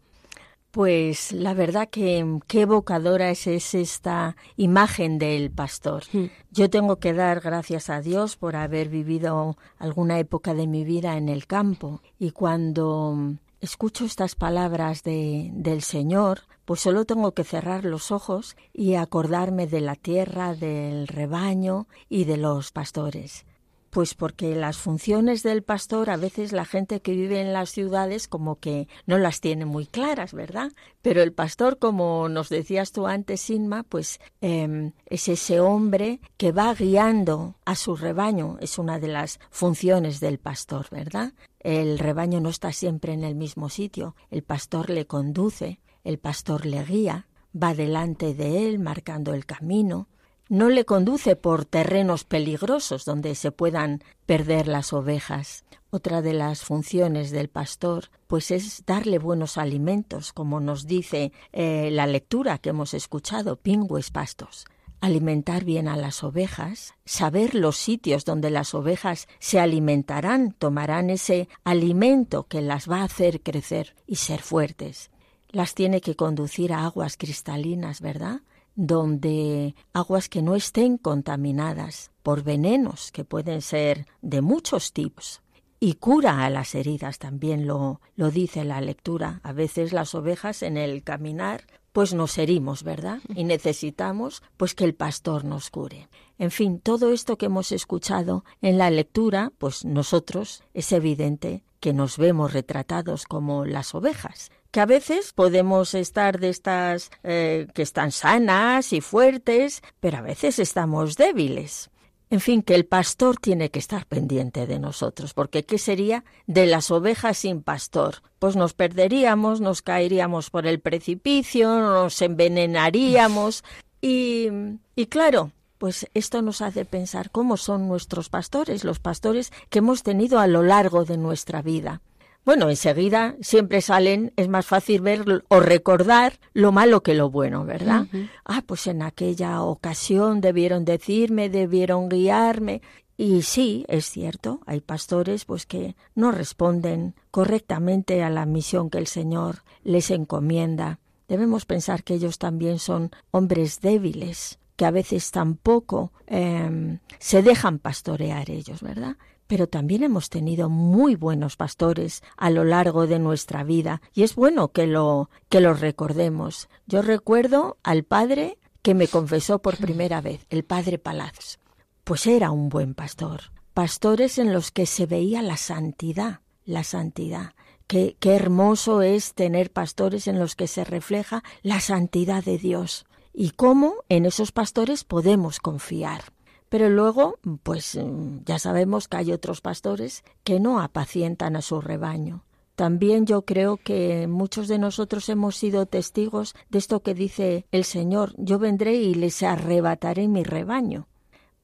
Pues la verdad que qué evocadora es, esta imagen del pastor. Hmm. Yo tengo que dar gracias a Dios por haber vivido alguna época de mi vida en el campo y cuando escucho estas palabras de, del Señor, pues solo tengo que cerrar los ojos y acordarme de la tierra, del rebaño y de los pastores. Pues porque las funciones del pastor a veces la gente que vive en las ciudades como que no las tiene muy claras, ¿verdad? Pero el pastor, como nos decías tú antes, Inma, pues em, es ese hombre que va guiando a su rebaño, es una de las funciones del pastor, ¿verdad? El rebaño no está siempre en el mismo sitio, el pastor le conduce, el pastor le guía, va delante de él marcando el camino, no le conduce por terrenos peligrosos donde se puedan perder las ovejas. Otra de las funciones del pastor, pues es darle buenos alimentos, como nos dice eh, la lectura que hemos escuchado, pingües pastos. Alimentar bien a las ovejas, saber los sitios donde las ovejas se alimentarán, tomarán ese alimento que las va a hacer crecer y ser fuertes. Las tiene que conducir a aguas cristalinas, ¿verdad? Donde aguas que no estén contaminadas por venenos que pueden ser de muchos tipos. Y cura a las heridas, también lo, lo dice la lectura. A veces las ovejas en el caminar pues nos herimos, ¿verdad? Y necesitamos pues que el pastor nos cure. En fin, todo esto que hemos escuchado en la lectura, pues nosotros es evidente que nos vemos retratados como las ovejas, que a veces podemos estar de estas eh, que están sanas y fuertes, pero a veces estamos débiles. En fin, que el pastor tiene que estar pendiente de nosotros, porque ¿qué sería de las ovejas sin pastor? Pues nos perderíamos, nos caeríamos por el precipicio, nos envenenaríamos. Y, y claro, pues esto nos hace pensar cómo son nuestros pastores, los pastores que hemos tenido a lo largo de nuestra vida. Bueno, enseguida siempre salen, es más fácil ver o recordar lo malo que lo bueno, ¿verdad? Ah, pues en aquella ocasión debieron decirme, debieron guiarme. Y sí, es cierto, hay pastores pues que no responden correctamente a la misión que el Señor les encomienda. Debemos pensar que ellos también son hombres débiles, que a veces tampoco em, se dejan pastorear ellos, ¿verdad? pero también hemos tenido muy buenos pastores a lo largo de nuestra vida y es bueno que lo que los recordemos. Yo recuerdo al padre que me confesó por primera vez, el padre Palaz. Pues era un buen pastor, pastores en los que se veía la santidad, la santidad. Qué, qué hermoso es tener pastores en los que se refleja la santidad de Dios y cómo en esos pastores podemos confiar. Pero luego, pues mm, ya sabemos que hay otros pastores que no apacientan a su rebaño. También yo creo que muchos de nosotros hemos sido testigos de esto que dice el Señor, yo vendré y les arrebataré mi rebaño.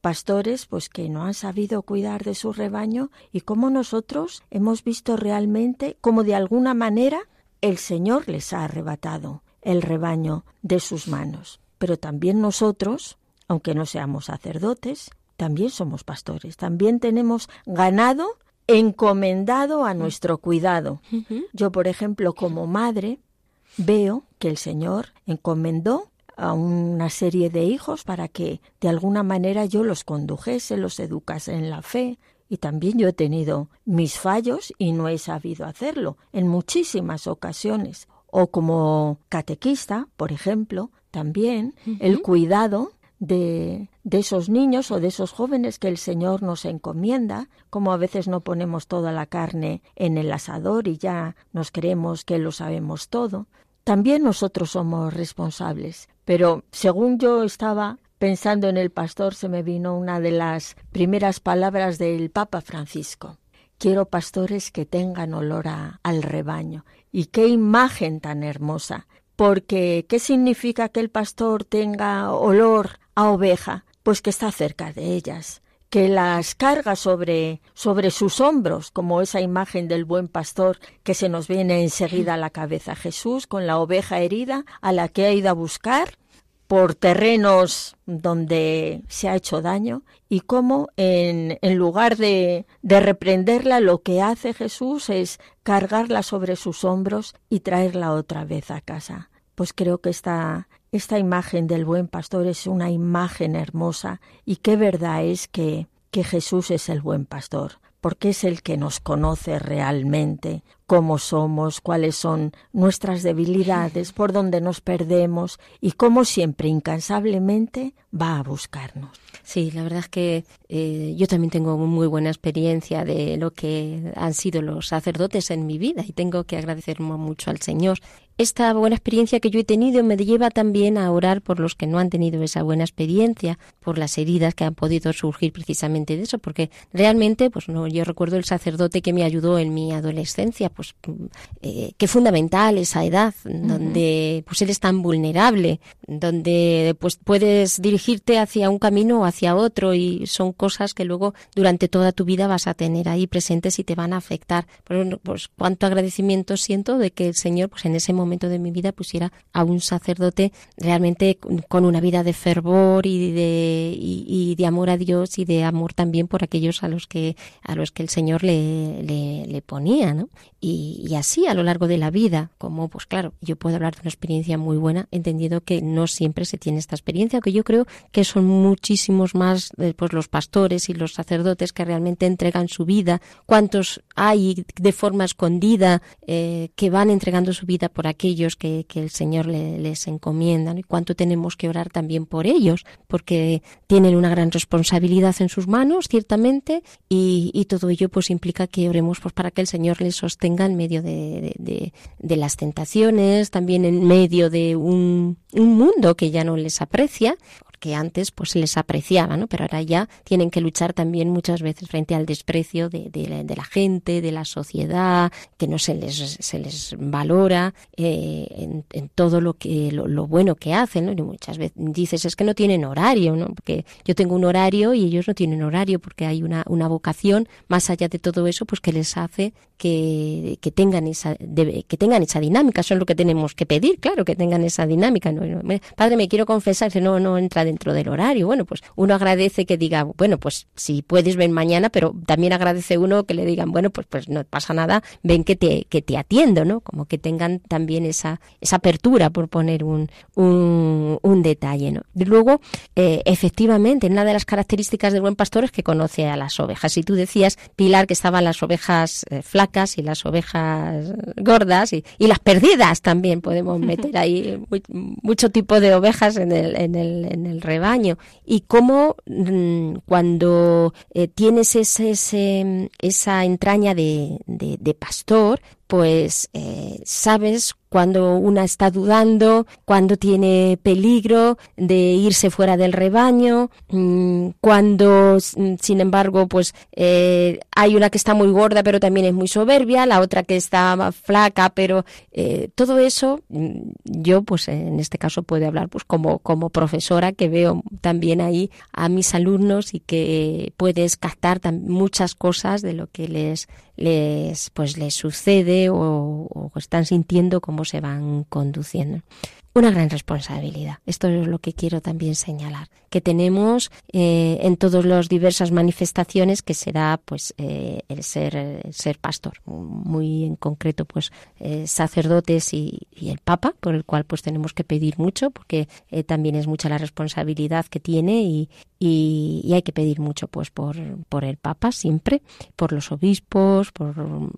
Pastores pues que no han sabido cuidar de su rebaño y como nosotros hemos visto realmente cómo de alguna manera el Señor les ha arrebatado el rebaño de sus manos. Pero también nosotros aunque no seamos sacerdotes, también somos pastores, también tenemos ganado encomendado a nuestro cuidado. Yo, por ejemplo, como madre, veo que el Señor encomendó a una serie de hijos para que de alguna manera yo los condujese, los educase en la fe. Y también yo he tenido mis fallos y no he sabido hacerlo en muchísimas ocasiones. O como catequista, por ejemplo, también el cuidado de, de, esos niños o de esos jóvenes que el Señor nos encomienda, como a veces no ponemos toda la carne en el asador y ya nos creemos que lo sabemos todo. También nosotros somos responsables. Pero según yo estaba pensando en el pastor, se me vino una de las primeras palabras del Papa Francisco. Quiero pastores que tengan olor al rebaño. Y qué imagen tan hermosa porque ¿qué significa que el pastor tenga olor a oveja? Pues que está cerca de ellas, que las carga sobre, sobre sus hombros, como esa imagen del buen pastor que se nos viene enseguida a la cabeza. Jesús con la oveja herida a la que ha ido a buscar por terrenos donde se ha hecho daño y cómo en, en lugar de, de, reprenderla lo que hace Jesús es cargarla sobre sus hombros y traerla otra vez a casa. Pues creo que esta, esta imagen del buen pastor es una imagen hermosa y qué verdad es que, que Jesús es el buen pastor porque es el que nos conoce realmente, cómo somos, cuáles son nuestras debilidades, por dónde nos perdemos y cómo siempre incansablemente va a buscarnos. Sí, la verdad es que eh, yo también tengo muy buena experiencia de lo que han sido los sacerdotes en mi vida y tengo que agradecer mucho al Señor. Esta buena experiencia que yo he tenido me lleva también a orar por los que no han tenido esa buena experiencia, por las heridas que han podido surgir precisamente de eso, porque realmente, pues no, yo recuerdo el sacerdote que me ayudó en mi adolescencia, pues eh, qué fundamental esa edad, donde pues eres tan vulnerable, donde pues puedes dirigirte hacia un camino o hacia otro y son cosas que luego durante toda tu vida vas a tener ahí presentes y te van a afectar. Pero, pues cuánto agradecimiento siento de que el Señor pues en ese momento de mi vida pusiera a un sacerdote realmente con una vida de fervor y de, y, de amor a Dios y de amor también por aquellos a los que a los que el Señor le, le, le ponía, ¿no? Y, así a lo largo de la vida, como pues claro, yo puedo hablar de una experiencia muy buena, entendido que no siempre se tiene esta experiencia, que yo creo que son muchísimos más eh, pues los pastores y los sacerdotes que realmente entregan su vida, cuántos hay de forma escondida eh, que van entregando su vida por aquellos que, que el Señor les encomienda, y cuánto tenemos que orar también por ellos, porque tienen una gran responsabilidad en sus manos, ciertamente, y, y todo ello pues implica que oremos pues para que el Señor les sostenga en medio de, de, las tentaciones, también en medio de un, un mundo que ya no les aprecia, que antes pues se les apreciaba, ¿no? Pero ahora ya tienen que luchar también muchas veces frente al desprecio de, de, la gente, de la sociedad, que no se les, se les valora eh, en, todo lo que lo, bueno que hacen, muchas veces dices es que no tienen horario, ¿no? Porque yo tengo un horario y ellos no tienen horario porque hay una, una vocación más allá de todo eso, pues que les hace que, que tengan esa que tengan esa dinámica, eso es lo que tenemos que pedir, claro, que tengan esa dinámica. ¿no? Padre, me quiero confesar, no, no entra dentro del horario. Bueno, pues uno agradece que diga, bueno, pues si puedes ven mañana, pero también agradece uno que le digan, bueno, pues pues no pasa nada, ven que te que te atiendo, ¿no? Como que tengan también esa esa apertura por poner un un, un detalle, ¿no? Luego, eh, efectivamente, una de las características del buen pastor es que conoce a las ovejas. Y tú decías, Pilar, que estaban las ovejas eh, flacas y las ovejas gordas y, y las perdidas también podemos meter ahí mucho tipo de ovejas en el, en el, en el rebaño. Y cómo mm, cuando eh, tienes ese, ese, esa entraña de, de, pastor, pues eh, sabes cuando una está dudando, cuando tiene peligro de irse fuera del rebaño, mm, cuando, sin embargo, pues eh, hay una que está muy gorda pero también es muy soberbia, la otra que está flaca, pero eh, todo eso, mm, yo pues en este caso puedo hablar pues como, como profesora que veo también ahí a mis alumnos y que puedes captar muchas cosas de lo que les les pues les sucede o, están sintiendo cómo se van conduciendo una gran responsabilidad. Esto es lo que quiero también señalar, que tenemos eh, en todas las diversas manifestaciones que será pues eh, el ser ser pastor, muy en concreto pues eh, sacerdotes y, el Papa, por el cual pues tenemos que pedir mucho porque eh, también es mucha la responsabilidad que tiene y, y, y, hay que pedir mucho pues por, por el Papa siempre, por los obispos, por,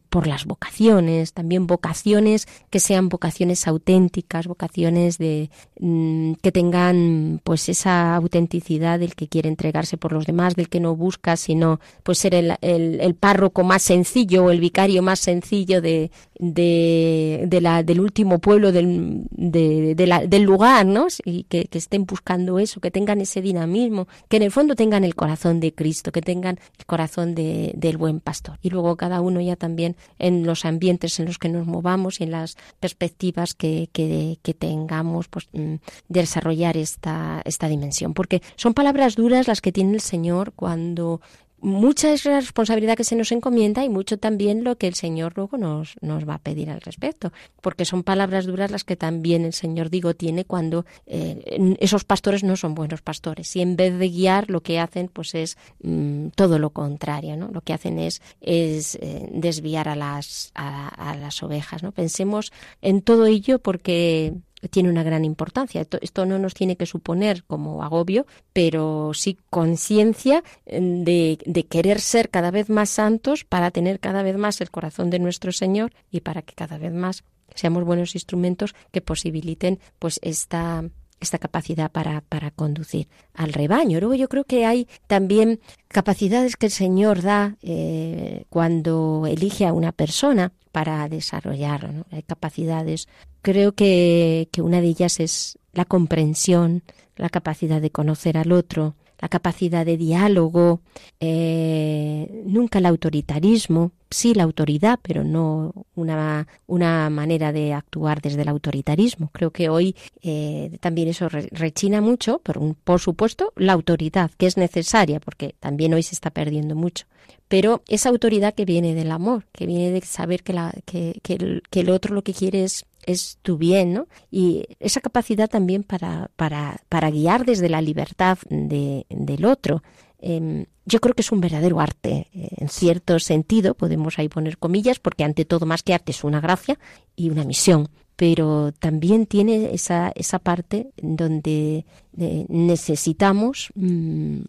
por las vocaciones, también vocaciones que sean vocaciones auténticas, vocaciones de mm, que tengan pues esa autenticidad del que quiere entregarse por los demás, del que no busca sino pues ser el, el, el párroco más sencillo o el vicario más sencillo de de, de la, del último pueblo del, de, de la, del lugar, ¿no? Y que, que, estén buscando eso, que tengan ese dinamismo, que en el fondo tengan el corazón de Cristo, que tengan el corazón de, del buen pastor. Y luego cada uno ya también en los ambientes en los que nos movamos y en las perspectivas que, que, que tengamos pues, mm, de desarrollar esta, esta dimensión. Porque son palabras duras las que tiene el Señor cuando mucha es la responsabilidad que se nos encomienda y mucho también lo que el Señor luego nos, nos va a pedir al respecto, porque son palabras duras las que también el Señor, digo, tiene cuando eh, esos pastores no son buenos pastores y en vez de guiar lo que hacen pues es mm, todo lo contrario, ¿no? Lo que hacen es, es eh, desviar a las, a, a las ovejas, ¿no? Pensemos en todo ello porque tiene una gran importancia. Esto, no nos tiene que suponer como agobio, pero sí conciencia mm, de, de, querer ser cada vez más santos para tener cada vez más el corazón de nuestro Señor y para que cada vez más seamos buenos instrumentos que posibiliten pues esta esta capacidad para, para conducir al rebaño. Luego yo creo que hay también capacidades que el Señor da eh, cuando elige a una persona para desarrollarlo. Hay capacidades. Creo que, que una de ellas es la comprensión, la capacidad de conocer al otro, la capacidad de diálogo, eh, nunca el autoritarismo, sí la autoridad, pero no una, una manera de actuar desde el autoritarismo. Creo que hoy eh, también eso rechina mucho, pero por supuesto la autoridad, que es necesaria, porque también hoy se está perdiendo mucho. Pero esa autoridad que viene del amor, que viene de saber que, la, que, que, el, que el otro lo que quiere es es tu bien, ¿no? Y esa capacidad también para, para, para guiar desde la libertad de, del otro. Eh, yo creo que es un verdadero arte, eh, en cierto sentido, podemos ahí poner comillas, porque ante todo más que arte es una gracia y una misión pero también tiene esa, esa parte donde eh, necesitamos mm,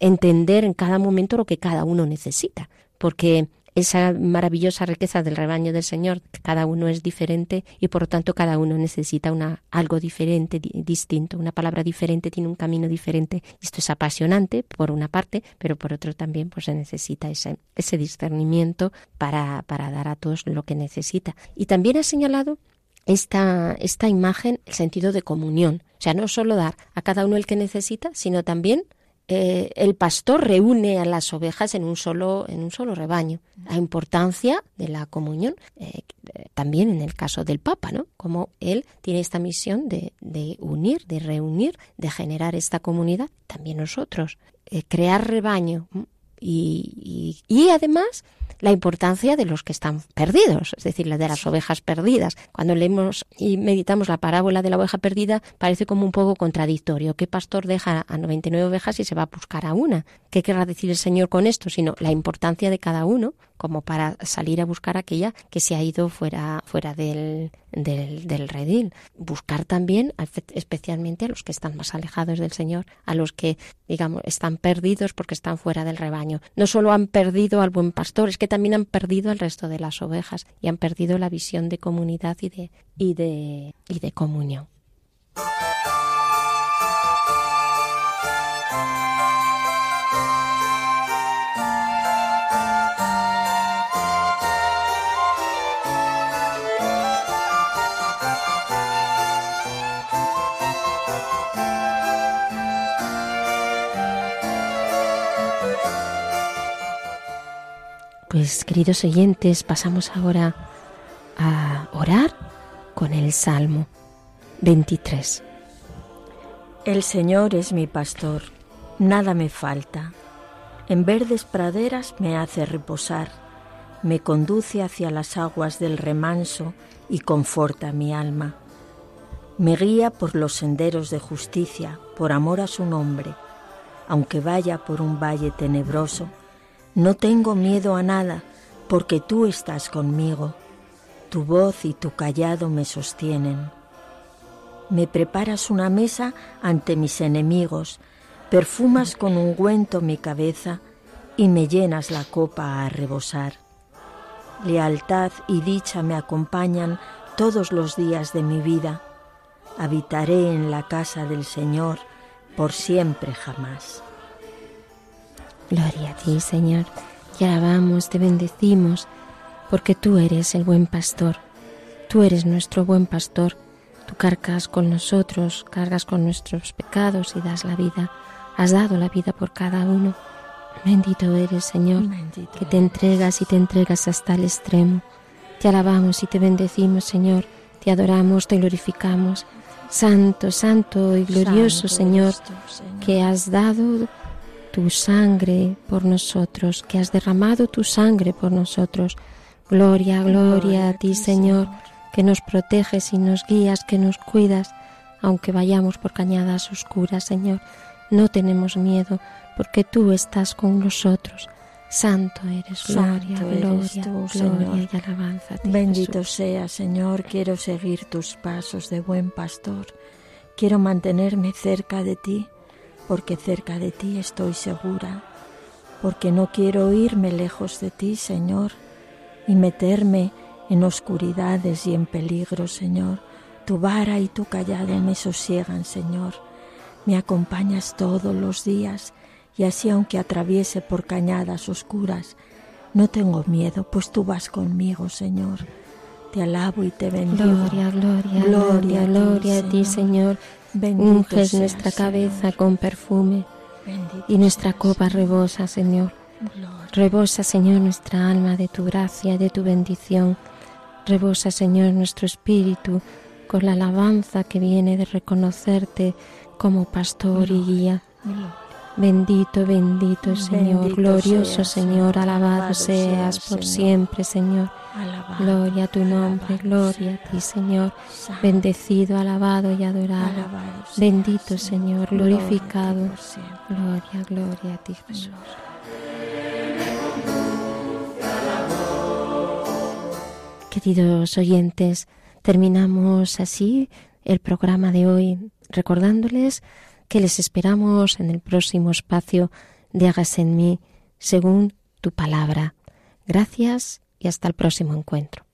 entender en cada momento lo que cada uno necesita, porque esa maravillosa riqueza del rebaño del Señor. Cada uno es diferente y por lo tanto cada uno necesita una, algo diferente, distinto, una palabra diferente, tiene un camino diferente. Esto es apasionante por una parte, pero por otro también pues se necesita ese, ese discernimiento para, para dar a todos lo que necesita. Y también ha señalado esta, esta imagen el sentido de comunión. O sea, no solo dar a cada uno el que necesita, sino también eh, el pastor reúne a las ovejas en un solo, en un solo rebaño. La importancia de la comunión, eh, también en el caso del Papa, ¿no? Como él tiene esta misión de, de unir, de reunir, de generar esta comunidad, también nosotros, eh, crear rebaño y, y, y además la importancia de los que están perdidos, es decir, la de las ovejas perdidas. Cuando leemos y meditamos la parábola de la oveja perdida, parece como un poco contradictorio. ¿Qué pastor deja a 99 ovejas y se va a buscar a una? ¿Qué querrá decir el Señor con esto? Sino la importancia de cada uno como para salir a buscar aquella que se ha ido fuera, fuera del, del, del redil. Buscar también, especialmente a los que están más alejados del Señor, a los que, digamos, están perdidos porque están fuera del rebaño. No solo han perdido al buen pastor, es que también han perdido al resto de las ovejas y han perdido la visión de comunidad y de, y de, y de comunión. Pues queridos oyentes, pasamos ahora a orar con el Salmo 23. El Señor es mi pastor, nada me falta. En verdes praderas me hace reposar, me conduce hacia las aguas del remanso y conforta mi alma. Me guía por los senderos de justicia, por amor a su nombre. Aunque vaya por un valle tenebroso, no tengo miedo a nada, porque tú estás conmigo. Tu voz y tu callado me sostienen. Me preparas una mesa ante mis enemigos, perfumas con ungüento mi cabeza y me llenas la copa a rebosar. Lealtad y dicha me acompañan todos los días de mi vida. Habitaré en la casa del Señor por siempre jamás. Gloria a ti, Señor. Te alabamos, te bendecimos porque tú eres el buen pastor, tú eres nuestro buen pastor, tú cargas con nosotros, cargas con nuestros pecados y das la vida, has dado la vida por cada uno. Bendito eres, Señor, que te entregas y te entregas hasta el extremo. Te alabamos y te bendecimos, Señor, te adoramos, te glorificamos. Santo, santo y glorioso Señor, que has dado tu sangre por nosotros, que has derramado tu sangre por nosotros. Gloria, gloria a ti, Señor, que nos proteges y nos guías, que nos cuidas, aunque vayamos por cañadas oscuras, Señor. No tenemos miedo, porque tú estás con nosotros. Santo eres, gloria, gloria, gloria y alabanza. Bendito sea, Señor, quiero seguir tus pasos de buen pastor. Quiero mantenerme cerca de ti, porque cerca de ti estoy segura, porque no quiero irme lejos de ti, Señor, y meterme en oscuridades y en peligros, Señor. Tu vara y tu callado me sosiegan, Señor. Me acompañas todos los días y así aunque atraviese por cañadas oscuras, no tengo miedo, pues tú vas conmigo, Señor. Te alabo y te bendigo. Gloria, gloria, gloria, gloria, a ti, Señor. Unges nuestra cabeza con perfume y nuestra copa rebosa, Señor. Rebosa, Señor, nuestra alma de tu gracia, de tu bendición. Rebosa, Señor, nuestro espíritu con la alabanza que viene de reconocerte como pastor y guía. Bendito, bendito Señor, glorioso Señor, alabado seas por siempre, Señor. Gloria a tu nombre, gloria a ti, Señor. Bendecido, alabado y adorado. Bendito Señor, glorificado. Gloria, gloria a ti, Jesús. Queridos oyentes, terminamos así el programa de hoy recordándoles que les esperamos en el próximo espacio de Hagas en mí según tu palabra. Gracias y hasta el próximo encuentro.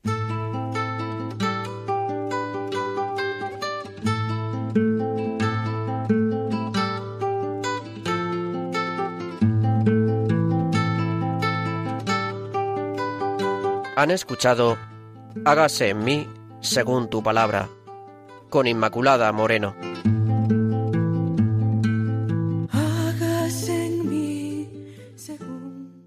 Han escuchado Hágase en mí según tu palabra, con Inmaculada Moreno.